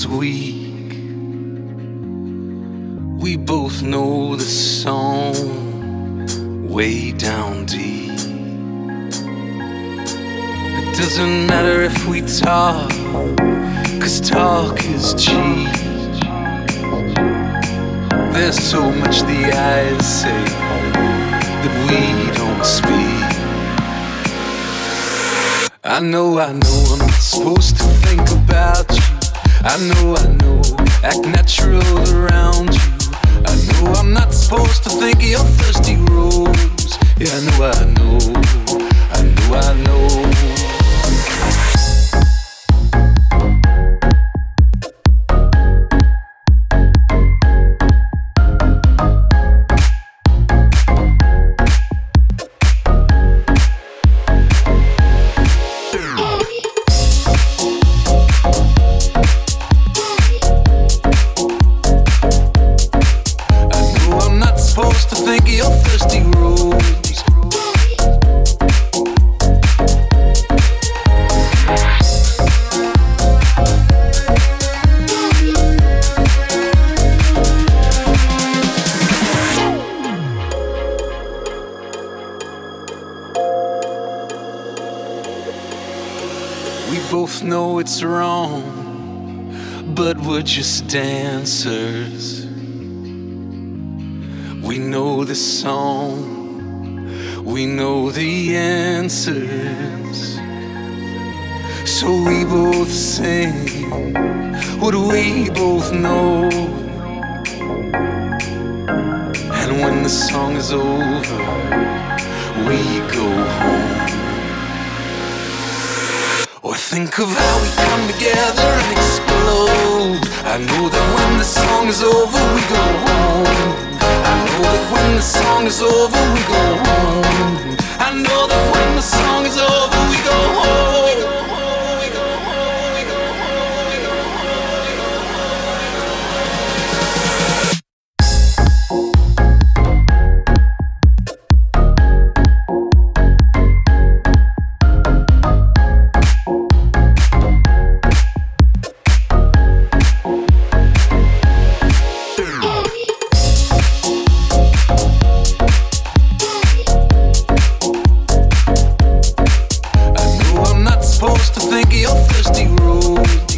signal just dancers. We know the song, we know the answers. So we both sing what we both know. And when the song is over, we go home. Or think of how we come together. I know that when the song is over, we go home. I know that when the song is over, we go home. I know that when the song is over, we go home. supposed to think of your thirsty rules.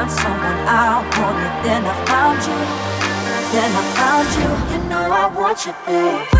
found someone I wanted. Then I found you. Then I found you. You know I want you babe.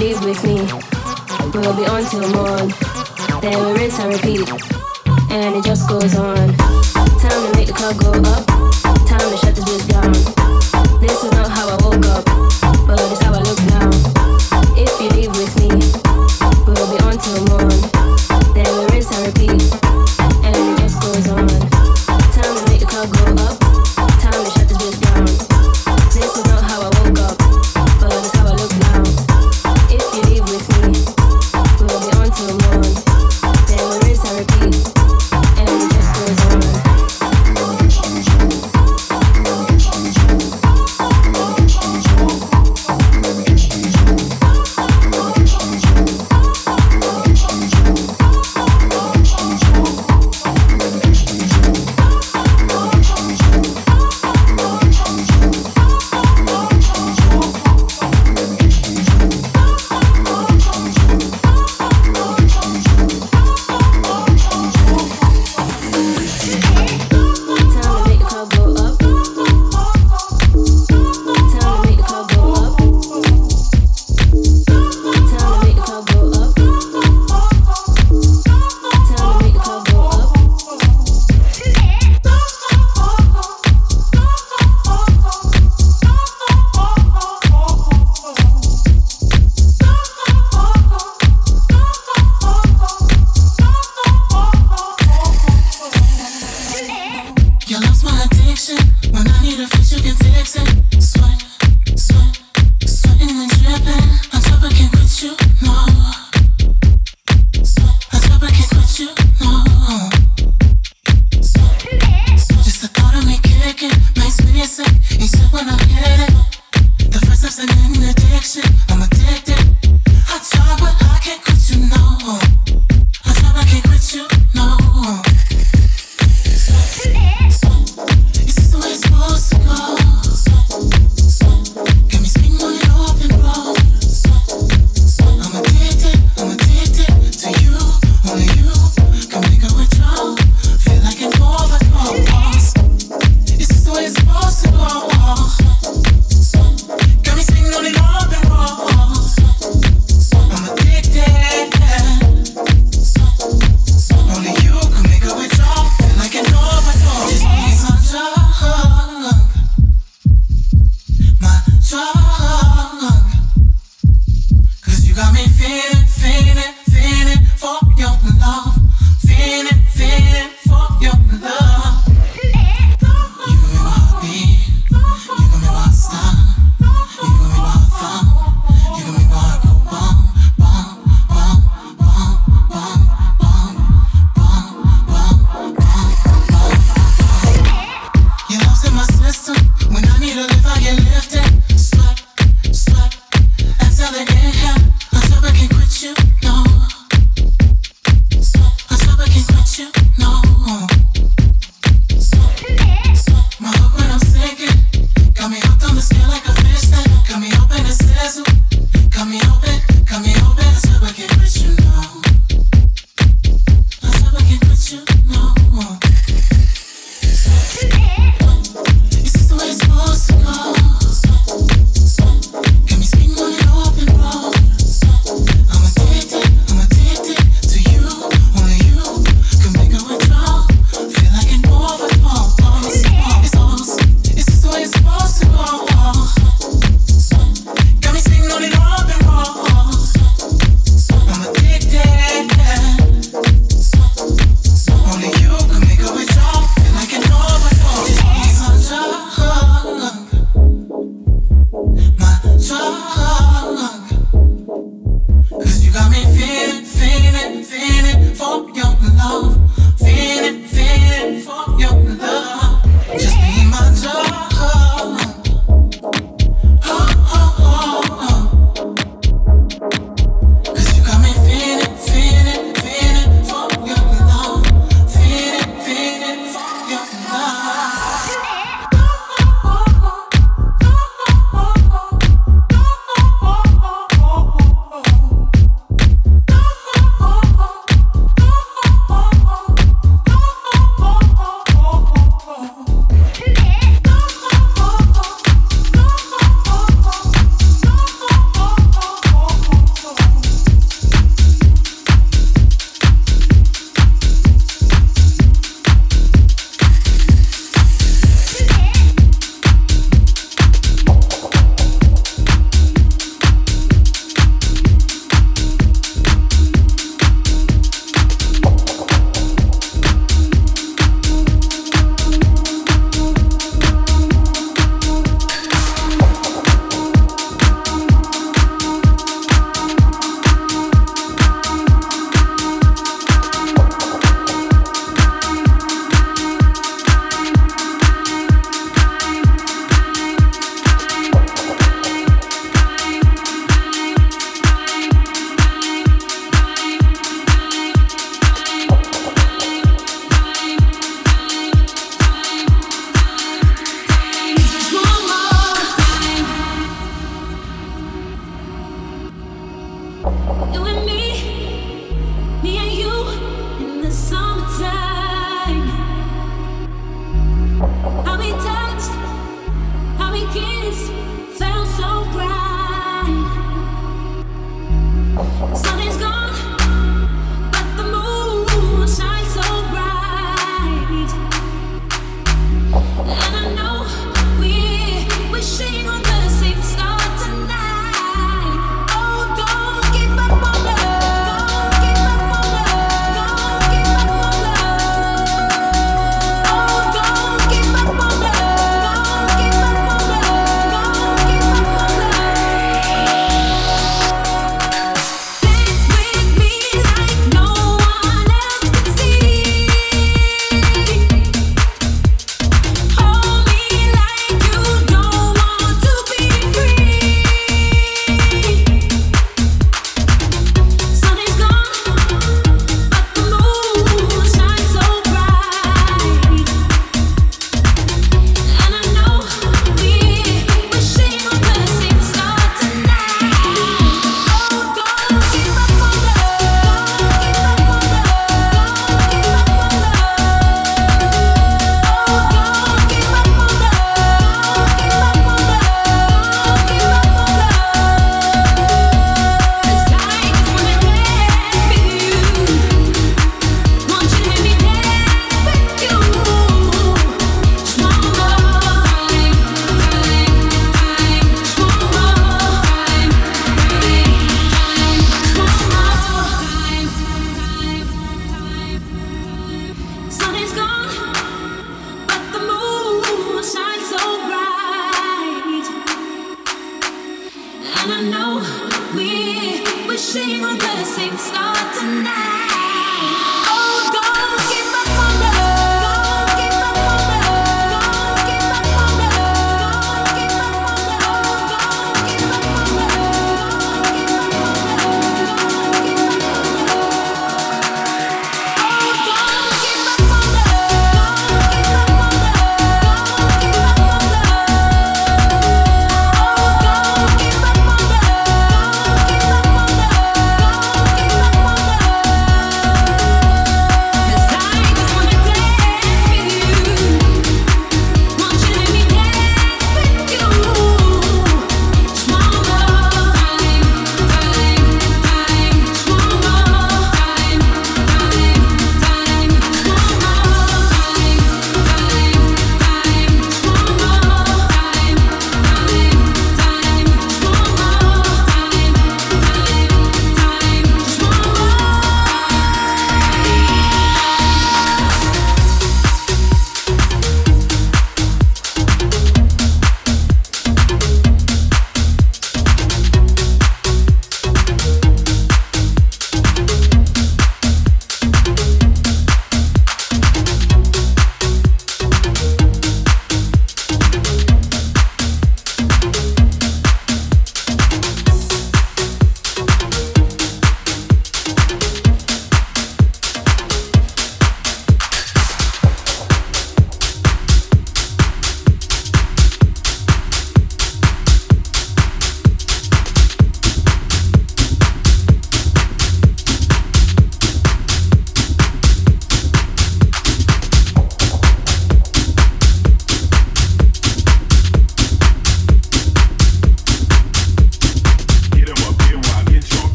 leave with me. We'll be on till morn. Then we rinse and repeat. And it just goes on. Time to make the club go up.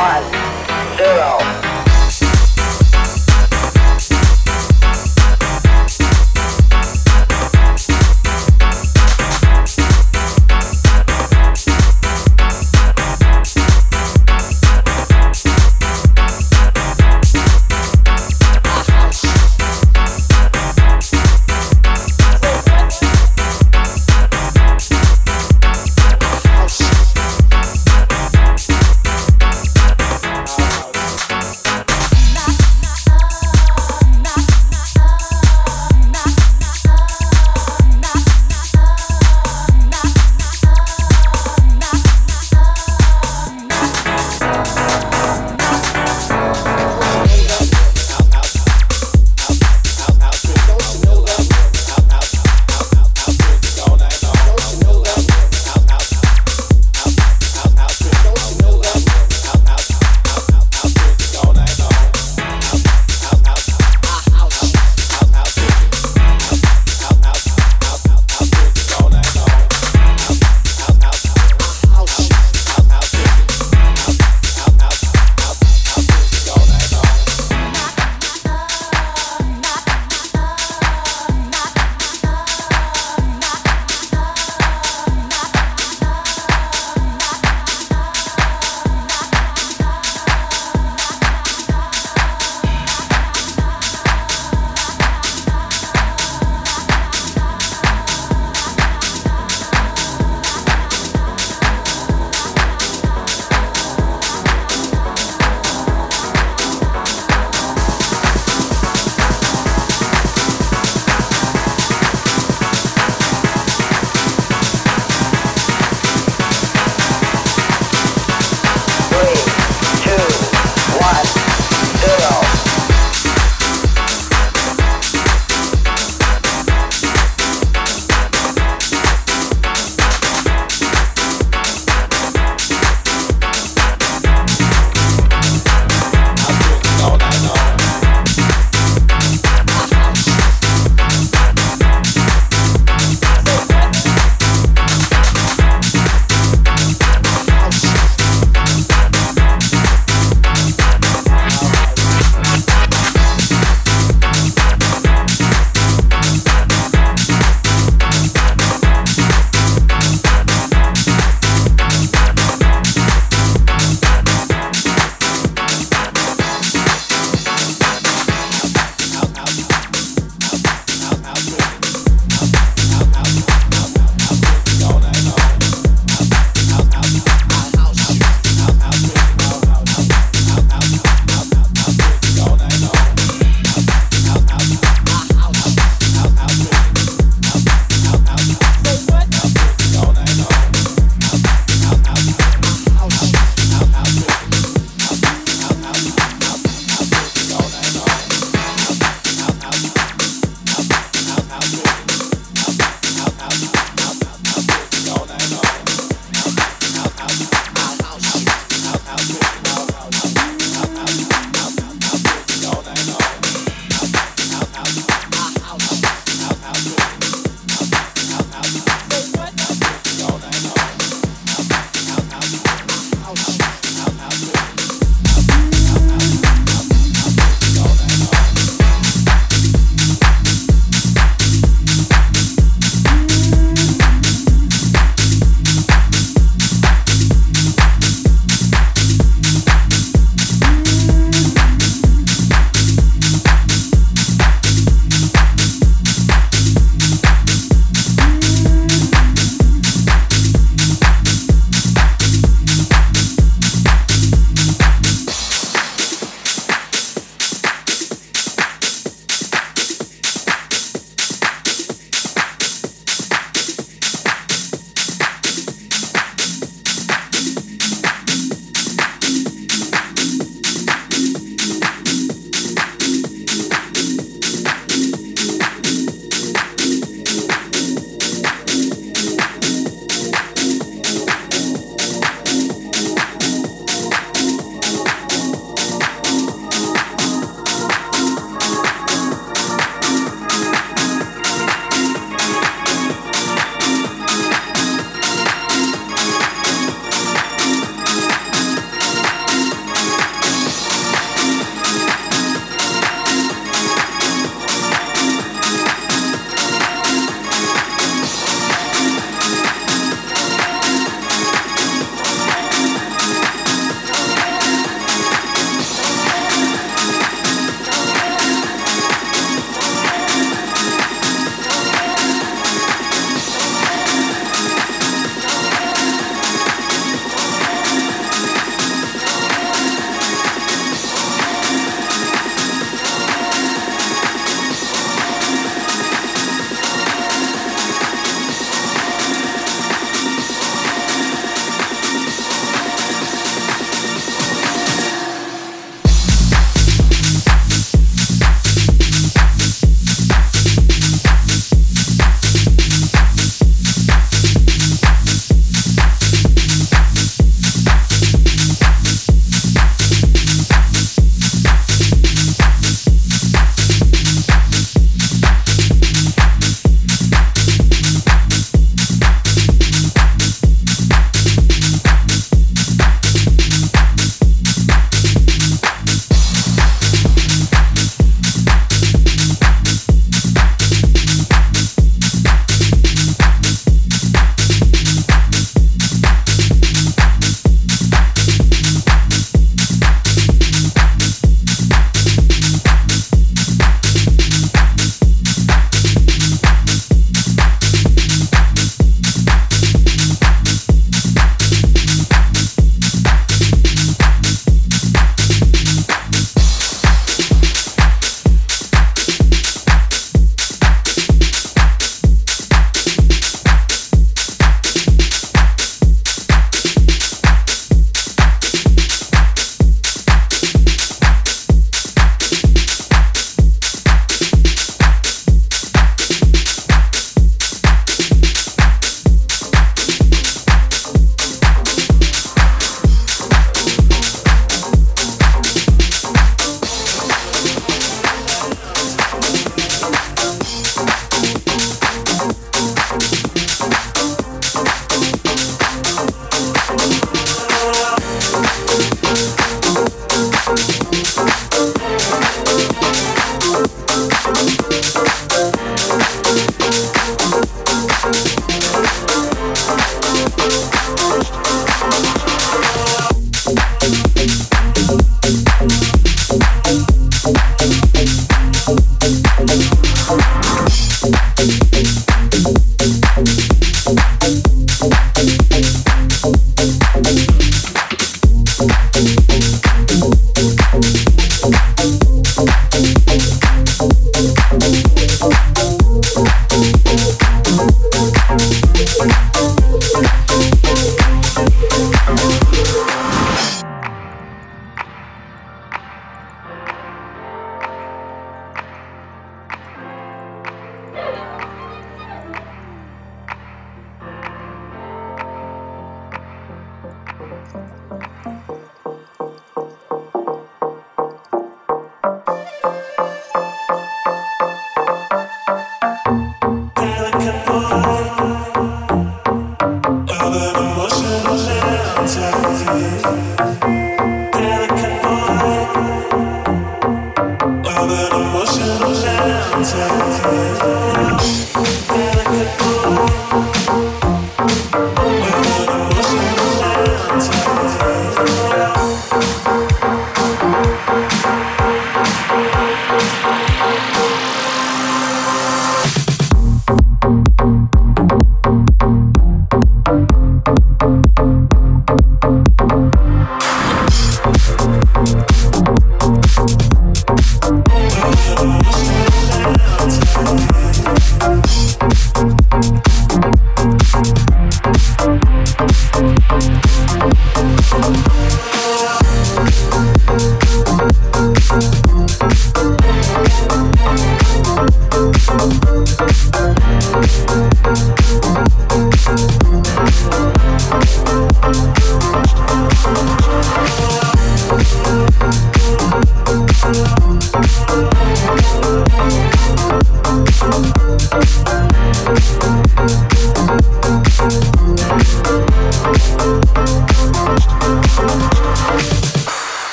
one, zero.